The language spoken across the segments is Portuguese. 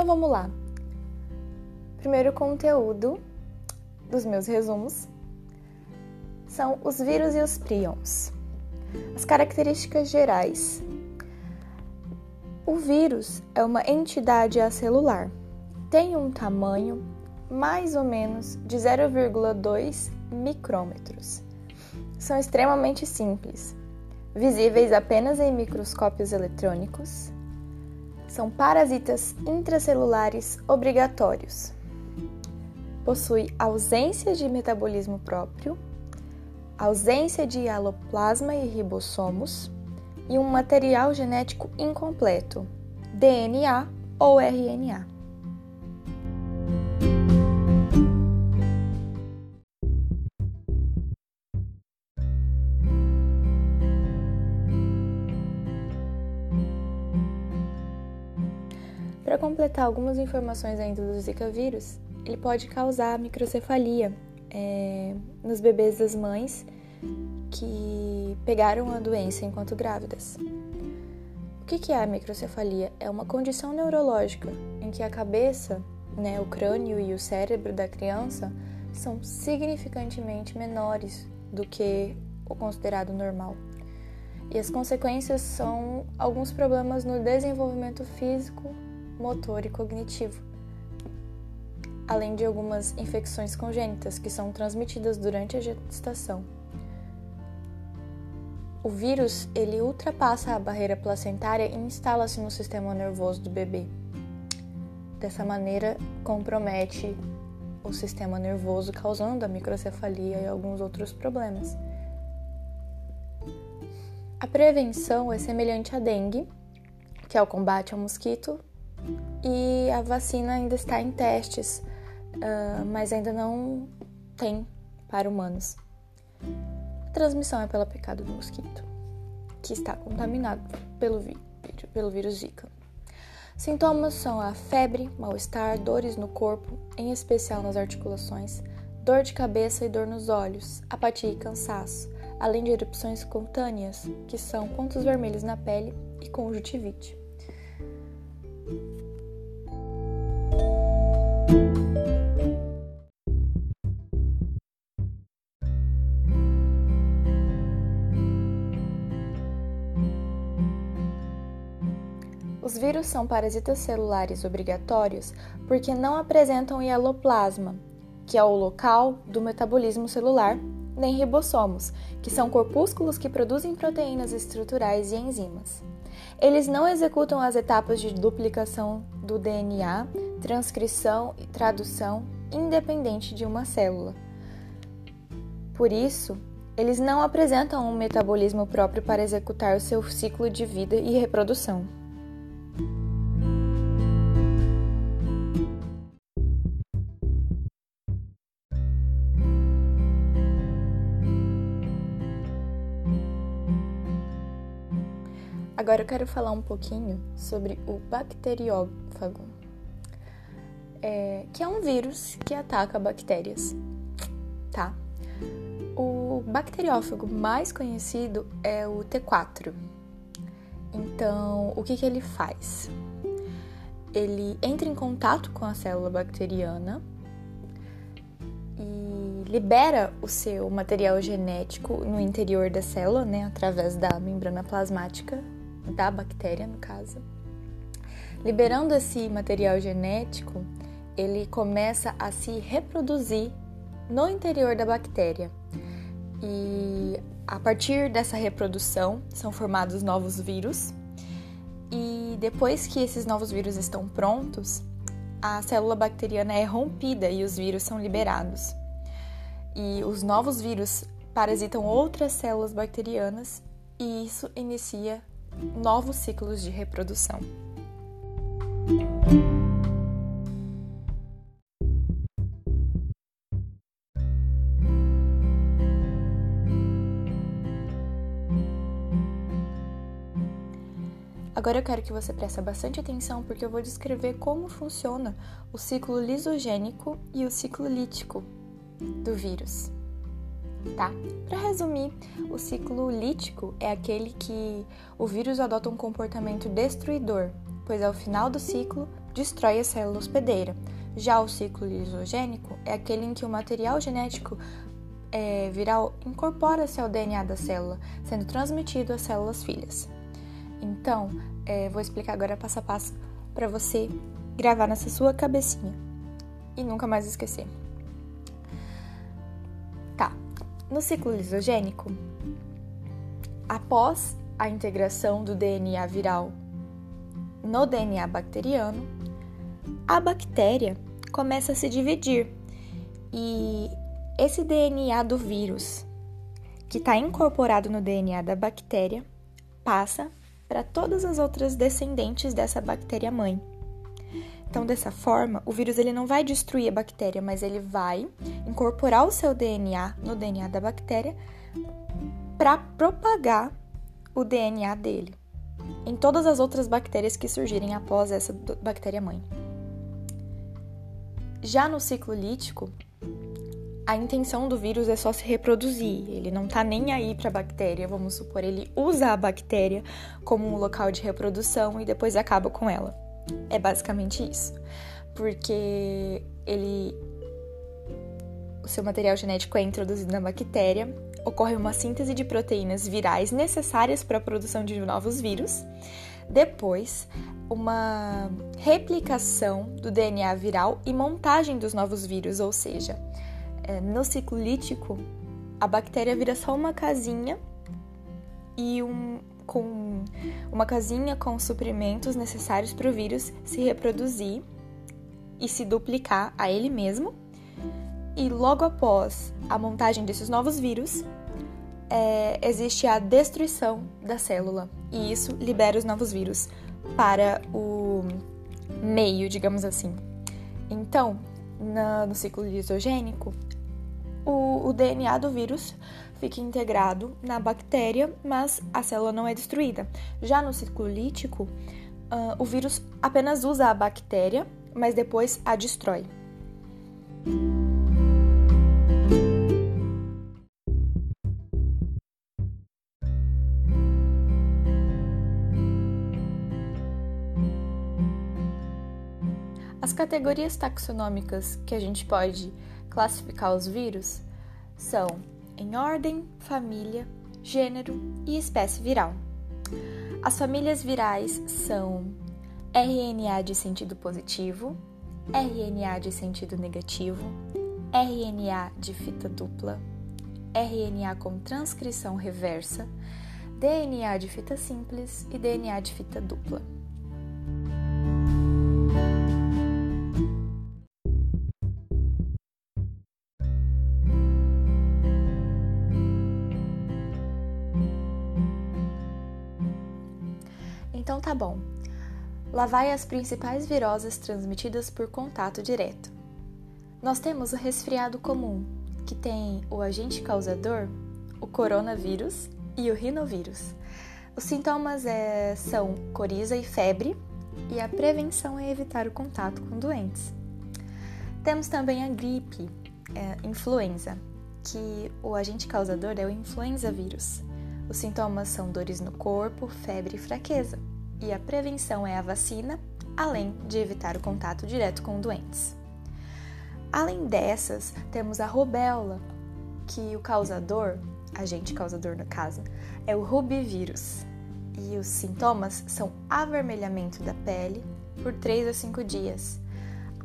Então vamos lá. Primeiro conteúdo dos meus resumos são os vírus e os prions. As características gerais. O vírus é uma entidade acelular. Tem um tamanho mais ou menos de 0,2 micrômetros. São extremamente simples, visíveis apenas em microscópios eletrônicos. São parasitas intracelulares obrigatórios. Possui ausência de metabolismo próprio, ausência de aloplasma e ribossomos e um material genético incompleto, DNA ou RNA. Para completar algumas informações ainda do Zika vírus, ele pode causar microcefalia é, nos bebês das mães que pegaram a doença enquanto grávidas. O que é a microcefalia? É uma condição neurológica em que a cabeça, né, o crânio e o cérebro da criança são significantemente menores do que o considerado normal. E as consequências são alguns problemas no desenvolvimento físico, motor e cognitivo, além de algumas infecções congênitas que são transmitidas durante a gestação. O vírus ele ultrapassa a barreira placentária e instala-se no sistema nervoso do bebê. Dessa maneira, compromete o sistema nervoso, causando a microcefalia e alguns outros problemas. A prevenção é semelhante à dengue, que é o combate ao mosquito, e a vacina ainda está em testes, uh, mas ainda não tem para humanos. A transmissão é pela picada do mosquito, que está contaminado pelo, pelo vírus Zika. Sintomas são a febre, mal-estar, dores no corpo, em especial nas articulações, dor de cabeça e dor nos olhos, apatia e cansaço, além de erupções cutâneas, que são pontos vermelhos na pele e conjuntivite. Vírus são parasitas celulares obrigatórios porque não apresentam hialoplasma, que é o local do metabolismo celular, nem ribossomos, que são corpúsculos que produzem proteínas estruturais e enzimas. Eles não executam as etapas de duplicação do DNA, transcrição e tradução independente de uma célula. Por isso, eles não apresentam um metabolismo próprio para executar o seu ciclo de vida e reprodução. Agora eu quero falar um pouquinho sobre o bacteriófago, é, que é um vírus que ataca bactérias, tá? O bacteriófago mais conhecido é o T4. Então, o que, que ele faz? Ele entra em contato com a célula bacteriana e libera o seu material genético no interior da célula, né, através da membrana plasmática da bactéria, no caso. Liberando esse material genético, ele começa a se reproduzir no interior da bactéria. E a partir dessa reprodução são formados novos vírus. E depois que esses novos vírus estão prontos, a célula bacteriana é rompida e os vírus são liberados. E os novos vírus parasitam outras células bacterianas e isso inicia novos ciclos de reprodução. Agora eu quero que você preste bastante atenção porque eu vou descrever como funciona o ciclo lisogênico e o ciclo lítico do vírus tá? Para resumir, o ciclo lítico é aquele que o vírus adota um comportamento destruidor, pois ao final do ciclo destrói a célula hospedeira. Já o ciclo lisogênico é aquele em que o material genético é, viral incorpora-se ao DNA da célula, sendo transmitido às células filhas. Então, é, vou explicar agora passo a passo para você gravar nessa sua cabecinha e nunca mais esquecer. No ciclo lisogênico, após a integração do DNA viral no DNA bacteriano, a bactéria começa a se dividir e esse DNA do vírus, que está incorporado no DNA da bactéria, passa para todas as outras descendentes dessa bactéria mãe. Então, dessa forma, o vírus ele não vai destruir a bactéria, mas ele vai incorporar o seu DNA no DNA da bactéria para propagar o DNA dele em todas as outras bactérias que surgirem após essa bactéria mãe. Já no ciclo lítico, a intenção do vírus é só se reproduzir, ele não tá nem aí para a bactéria, vamos supor, ele usa a bactéria como um local de reprodução e depois acaba com ela. É basicamente isso. Porque ele o seu material genético é introduzido na bactéria, ocorre uma síntese de proteínas virais necessárias para a produção de novos vírus. Depois, uma replicação do DNA viral e montagem dos novos vírus, ou seja, é, no ciclo lítico, a bactéria vira só uma casinha e um, com uma casinha com suprimentos necessários para o vírus se reproduzir e se duplicar a ele mesmo. E logo após a montagem desses novos vírus, é, existe a destruição da célula e isso libera os novos vírus para o meio, digamos assim. Então, na, no ciclo lisogênico, o, o DNA do vírus fica integrado na bactéria, mas a célula não é destruída. Já no ciclo lítico, uh, o vírus apenas usa a bactéria, mas depois a destrói. As categorias taxonômicas que a gente pode classificar os vírus são em ordem, família, gênero e espécie viral. As famílias virais são RNA de sentido positivo, RNA de sentido negativo, RNA de fita dupla, RNA com transcrição reversa, DNA de fita simples e DNA de fita dupla. Lá vai as principais viroses transmitidas por contato direto. Nós temos o resfriado comum, que tem o agente causador, o coronavírus e o rinovírus. Os sintomas é, são coriza e febre, e a prevenção é evitar o contato com doentes. Temos também a gripe, é, influenza, que o agente causador é o influenza vírus. Os sintomas são dores no corpo, febre e fraqueza e a prevenção é a vacina, além de evitar o contato direto com doentes. Além dessas, temos a rubéola, que o causador, agente causador no caso, é o rubivírus. E os sintomas são avermelhamento da pele por 3 a 5 dias.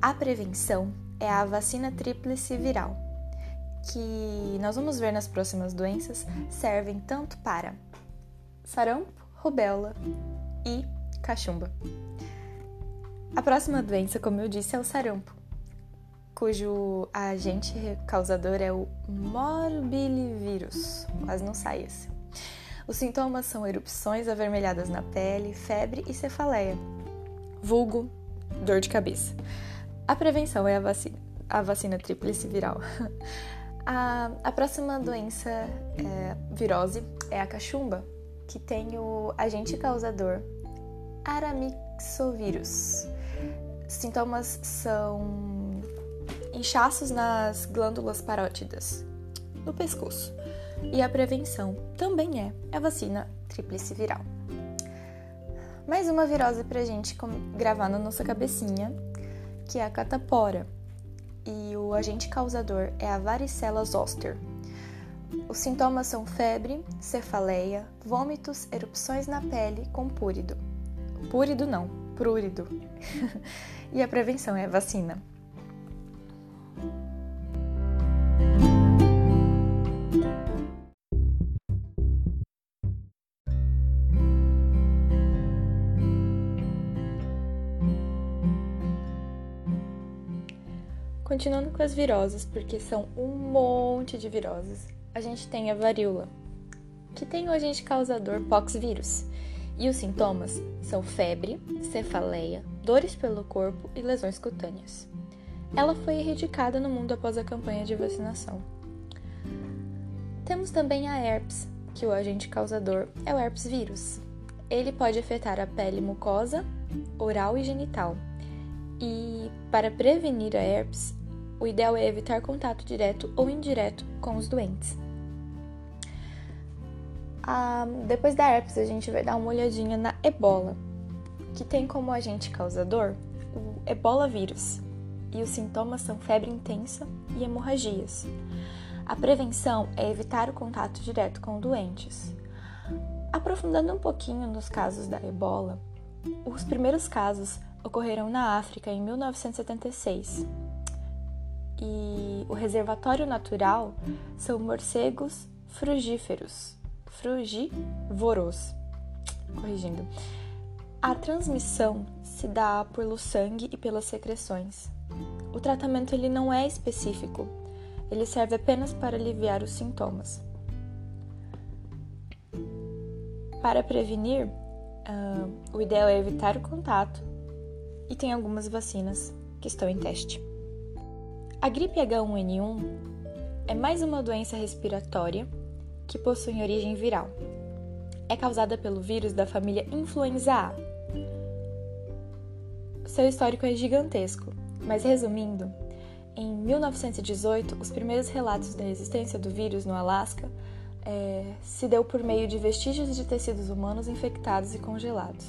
A prevenção é a vacina tríplice viral, que nós vamos ver nas próximas doenças, servem tanto para sarampo, rubéola e cachumba. A próxima doença, como eu disse, é o sarampo, cujo agente causador é o morbilivírus. Quase não sai esse. Os sintomas são erupções avermelhadas na pele, febre e cefaleia, vulgo, dor de cabeça. A prevenção é a vacina, a vacina tríplice viral. A, a próxima doença é, virose é a cachumba, que tem o agente causador aramixovírus. Sintomas são inchaços nas glândulas parótidas no pescoço. E a prevenção também é a vacina tríplice viral. Mais uma virose pra gente gravar na nossa cabecinha, que é a catapora. E o agente causador é a varicela zoster. Os sintomas são febre, cefaleia, vômitos, erupções na pele com púrido. Púrido não, prúrido. e a prevenção é a vacina. Continuando com as viroses, porque são um monte de viroses, a gente tem a varíola, que tem o agente causador poxvírus, e os sintomas são febre, cefaleia, dores pelo corpo e lesões cutâneas. Ela foi erradicada no mundo após a campanha de vacinação. Temos também a herpes, que o agente causador é o herpes vírus. Ele pode afetar a pele mucosa, oral e genital. E para prevenir a herpes, o ideal é evitar contato direto ou indireto com os doentes. Ah, depois da herpes, a gente vai dar uma olhadinha na ebola, que tem como agente causador o ebola vírus, e os sintomas são febre intensa e hemorragias. A prevenção é evitar o contato direto com doentes. Aprofundando um pouquinho nos casos da ebola, os primeiros casos ocorreram na África em 1976 e o reservatório natural são morcegos frugíferos, frugívoros. Corrigindo. A transmissão se dá pelo sangue e pelas secreções. O tratamento ele não é específico, ele serve apenas para aliviar os sintomas. Para prevenir, uh, o ideal é evitar o contato e tem algumas vacinas que estão em teste. A gripe H1N1 é mais uma doença respiratória que possui origem viral. É causada pelo vírus da família Influenza A. Seu histórico é gigantesco, mas resumindo, em 1918, os primeiros relatos da existência do vírus no Alasca é, se deu por meio de vestígios de tecidos humanos infectados e congelados.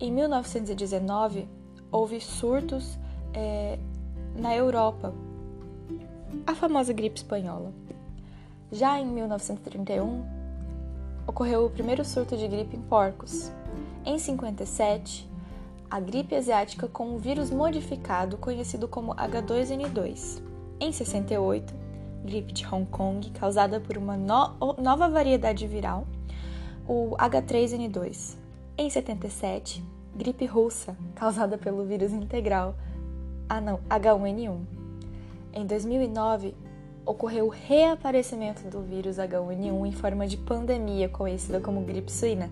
Em 1919, houve surtos é, na Europa, a famosa gripe espanhola. Já em 1931, ocorreu o primeiro surto de gripe em porcos. Em 57, a gripe asiática com um vírus modificado conhecido como H2N2. Em 68, gripe de Hong Kong causada por uma no nova variedade viral, o H3N2. Em 77, gripe russa causada pelo vírus integral ah não, H1N1. Em 2009, ocorreu o reaparecimento do vírus H1N1 em forma de pandemia conhecida como gripe suína.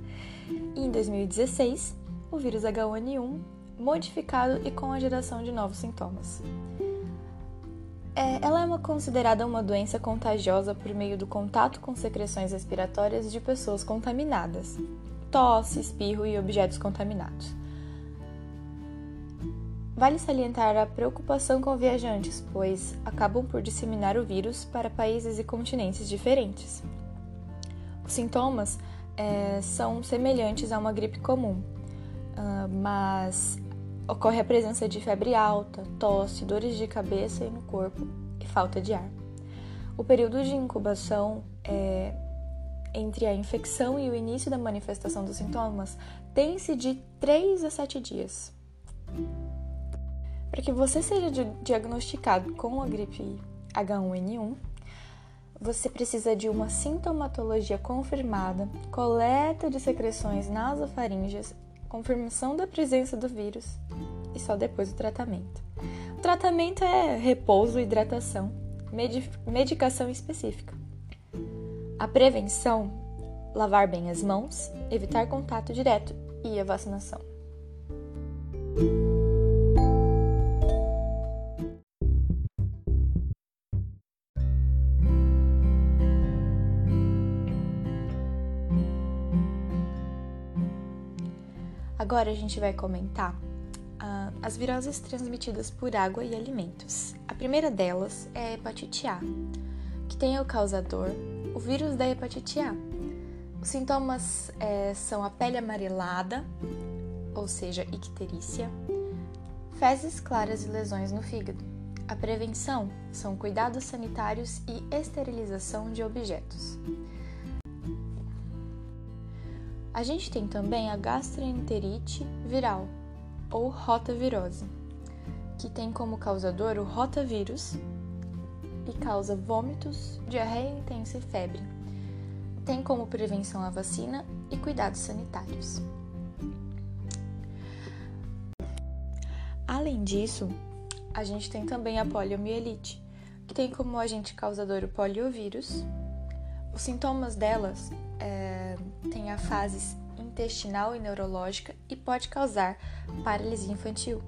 E em 2016, o vírus H1N1 modificado e com a geração de novos sintomas. É, ela é uma, considerada uma doença contagiosa por meio do contato com secreções respiratórias de pessoas contaminadas, tosse, espirro e objetos contaminados. Vale salientar a preocupação com viajantes, pois acabam por disseminar o vírus para países e continentes diferentes. Os sintomas é, são semelhantes a uma gripe comum, uh, mas ocorre a presença de febre alta, tosse, dores de cabeça e no corpo e falta de ar. O período de incubação é, entre a infecção e o início da manifestação dos sintomas tem-se de 3 a 7 dias. Para que você seja diagnosticado com a gripe H1N1, você precisa de uma sintomatologia confirmada, coleta de secreções nasofaríngeas, confirmação da presença do vírus e só depois o tratamento. O tratamento é repouso, hidratação, medicação específica. A prevenção, lavar bem as mãos, evitar contato direto e a vacinação. Agora a gente vai comentar uh, as viroses transmitidas por água e alimentos. A primeira delas é a hepatite A, que tem o causador o vírus da hepatite A. Os sintomas é, são a pele amarelada, ou seja, icterícia, fezes claras e lesões no fígado. A prevenção são cuidados sanitários e esterilização de objetos. A gente tem também a gastroenterite viral, ou rotavirose, que tem como causador o rotavírus e causa vômitos, diarreia intensa e febre. Tem como prevenção a vacina e cuidados sanitários. Além disso, a gente tem também a poliomielite, que tem como agente causador o poliovírus. Os sintomas delas é, têm a fase intestinal e neurológica e pode causar paralisia infantil.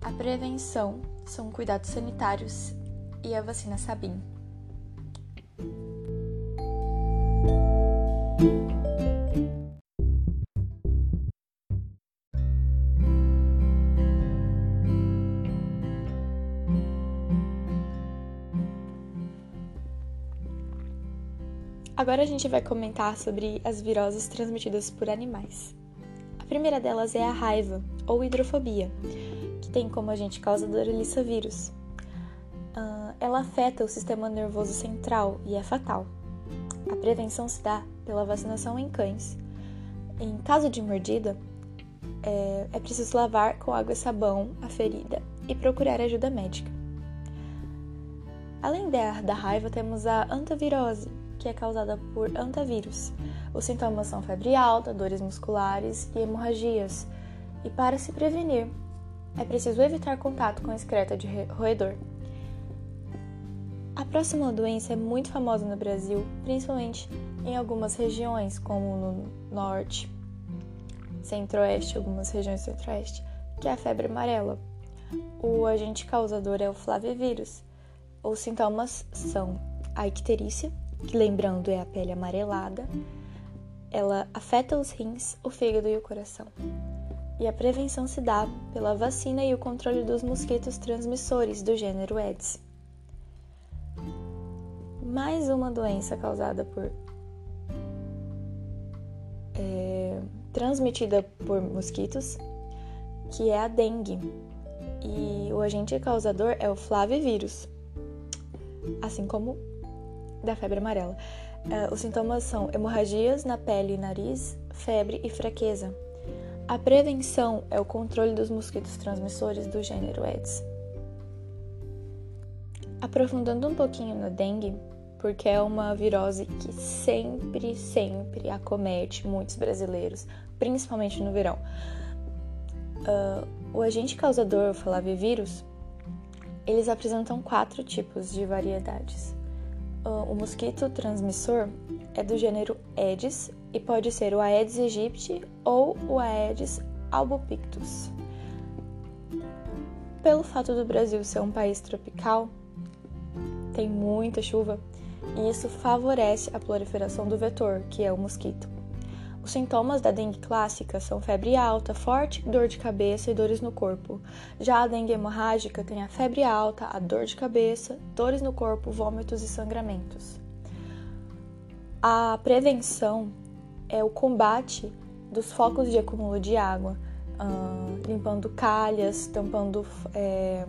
A prevenção são cuidados sanitários e a vacina Sabin. Agora a gente vai comentar sobre as viroses transmitidas por animais. A primeira delas é a raiva, ou hidrofobia, que tem como agente causador o vírus. Uh, ela afeta o sistema nervoso central e é fatal. A prevenção se dá pela vacinação em cães. Em caso de mordida, é, é preciso lavar com água e sabão a ferida e procurar ajuda médica. Além da, da raiva, temos a antavirose, que é causada por antavírus. Os sintomas são febre alta, dores musculares e hemorragias. E para se prevenir, é preciso evitar contato com excreta de roedor. A próxima doença é muito famosa no Brasil, principalmente em algumas regiões, como no norte, centro-oeste, algumas regiões centro-oeste, que é a febre amarela. O agente causador é o flavivírus. Os sintomas são a icterícia, que lembrando é a pele amarelada, ela afeta os rins, o fígado e o coração. E a prevenção se dá pela vacina e o controle dos mosquitos transmissores do gênero Aedes. Mais uma doença causada por. É, transmitida por mosquitos, que é a dengue. E o agente causador é o flavivírus, assim como da febre amarela. Uh, os sintomas são hemorragias na pele e nariz, febre e fraqueza. A prevenção é o controle dos mosquitos transmissores do gênero Aedes. Aprofundando um pouquinho na dengue, porque é uma virose que sempre, sempre acomete muitos brasileiros, principalmente no verão. Uh, o agente causador, o flavivírus, eles apresentam quatro tipos de variedades. Ah, o mosquito transmissor é do gênero Aedes e pode ser o Aedes aegypti ou o Aedes albopictus. Pelo fato do Brasil ser um país tropical, tem muita chuva e isso favorece a proliferação do vetor, que é o mosquito. Os sintomas da dengue clássica são febre alta, forte dor de cabeça e dores no corpo. Já a dengue hemorrágica tem a febre alta, a dor de cabeça, dores no corpo, vômitos e sangramentos. A prevenção é o combate dos focos de acúmulo de água, uh, limpando calhas, tampando é,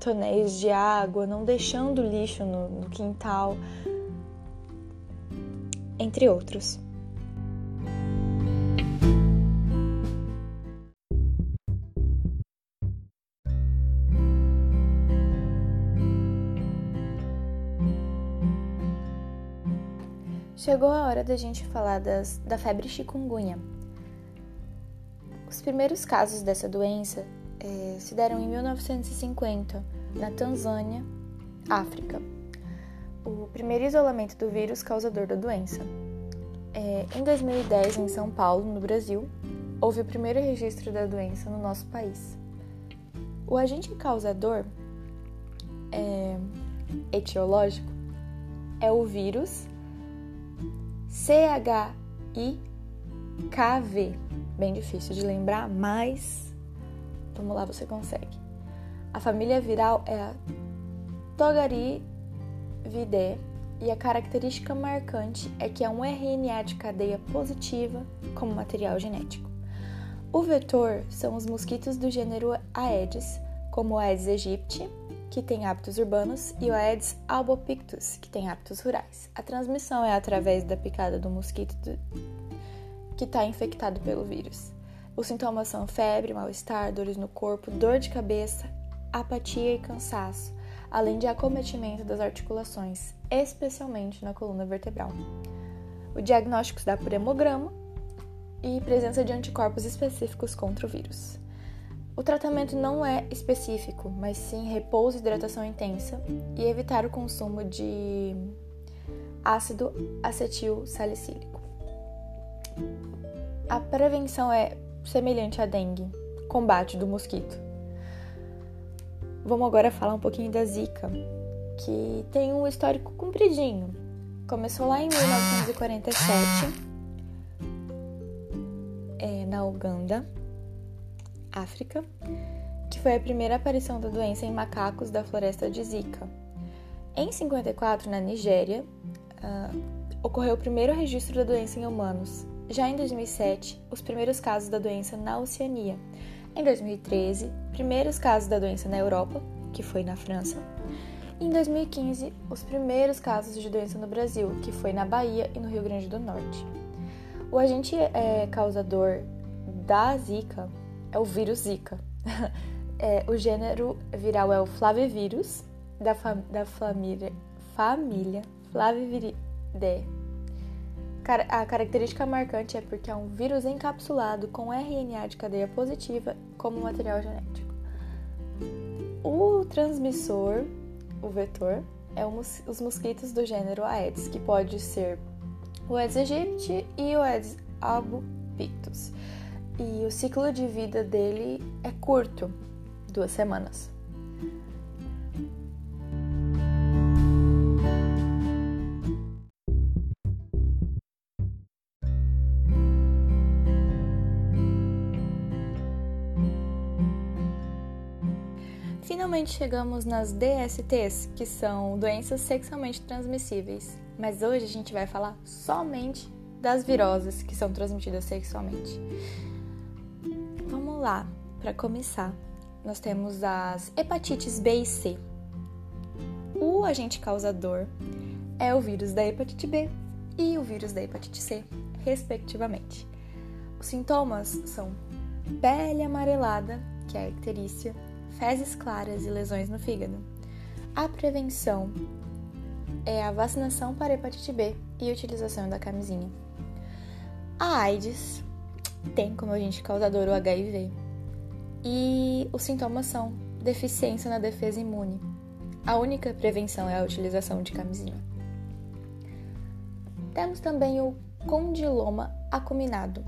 tonéis de água, não deixando lixo no, no quintal, entre outros. Chegou a hora da gente falar das, da febre chikungunya. Os primeiros casos dessa doença é, se deram em 1950, na Tanzânia, África. O primeiro isolamento do vírus causador da doença. É, em 2010, em São Paulo, no Brasil, houve o primeiro registro da doença no nosso país. O agente causador é, etiológico é o vírus C-H-I-K-V. Bem difícil de lembrar, mas vamos lá, você consegue. A família viral é a Togariidae e a característica marcante é que é um RNA de cadeia positiva como material genético. O vetor são os mosquitos do gênero Aedes, como o Aedes aegypti, que tem hábitos urbanos, e o Aedes albopictus, que tem hábitos rurais. A transmissão é através da picada do mosquito do... que está infectado pelo vírus. Os sintomas são febre, mal-estar, dores no corpo, dor de cabeça, apatia e cansaço, além de acometimento das articulações, especialmente na coluna vertebral. O diagnóstico se dá por hemograma e presença de anticorpos específicos contra o vírus. O tratamento não é específico, mas sim repouso e hidratação intensa e evitar o consumo de ácido acetil salicílico. A prevenção é semelhante à dengue, combate do mosquito. Vamos agora falar um pouquinho da Zika, que tem um histórico compridinho. Começou lá em 1947, é, na Uganda África, que foi a primeira aparição da doença em macacos da floresta de Zika. Em 54, na Nigéria, uh, ocorreu o primeiro registro da doença em humanos. Já em 2007, os primeiros casos da doença na Oceania. Em 2013, primeiros casos da doença na Europa, que foi na França. Em 2015, os primeiros casos de doença no Brasil, que foi na Bahia e no Rio Grande do Norte. O agente é, causador da Zika é o vírus Zika. é, o gênero viral é o Flavivírus, da, fam da família, família Flaviviridae. A característica marcante é porque é um vírus encapsulado com RNA de cadeia positiva como material genético. O transmissor, o vetor, é os mosquitos do gênero Aedes, que pode ser o Aedes aegypti e o Aedes albopictus e o ciclo de vida dele é curto duas semanas. Finalmente chegamos nas DSTs, que são doenças sexualmente transmissíveis, mas hoje a gente vai falar somente das viroses que são transmitidas sexualmente lá, para começar, nós temos as hepatites B e C. O agente causador é o vírus da hepatite B e o vírus da hepatite C, respectivamente. Os sintomas são pele amarelada, que é a icterícia, fezes claras e lesões no fígado. A prevenção é a vacinação para hepatite B e utilização da camisinha. A AIDS tem como agente causador o HIV. E os sintomas são deficiência na defesa imune. A única prevenção é a utilização de camisinha. Temos também o condiloma acuminado,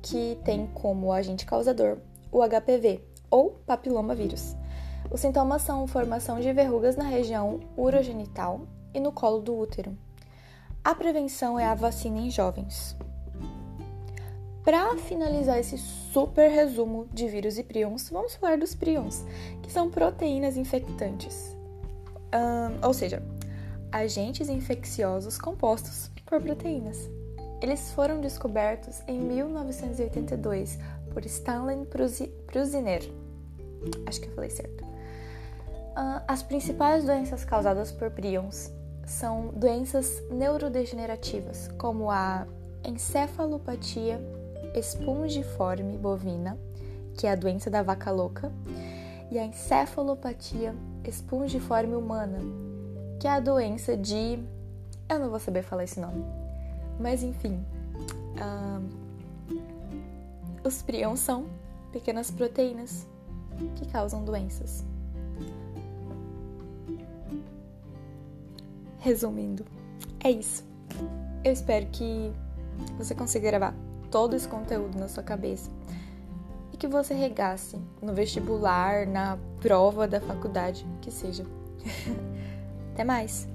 que tem como agente causador o HPV ou papiloma vírus. Os sintomas são formação de verrugas na região urogenital e no colo do útero. A prevenção é a vacina em jovens. Para finalizar esse super resumo de vírus e prions, vamos falar dos prions, que são proteínas infectantes. Um, ou seja, agentes infecciosos compostos por proteínas. Eles foram descobertos em 1982 por Stanley Prusiner. Acho que eu falei certo. Uh, as principais doenças causadas por prions são doenças neurodegenerativas, como a encefalopatia espongiforme bovina, que é a doença da vaca louca, e a encefalopatia espongiforme humana, que é a doença de. Eu não vou saber falar esse nome, mas enfim. os prions são pequenas proteínas que causam doenças. Resumindo, é isso. Eu espero que você consiga gravar todo esse conteúdo na sua cabeça e que você regasse no vestibular, na prova da faculdade, que seja. Até mais!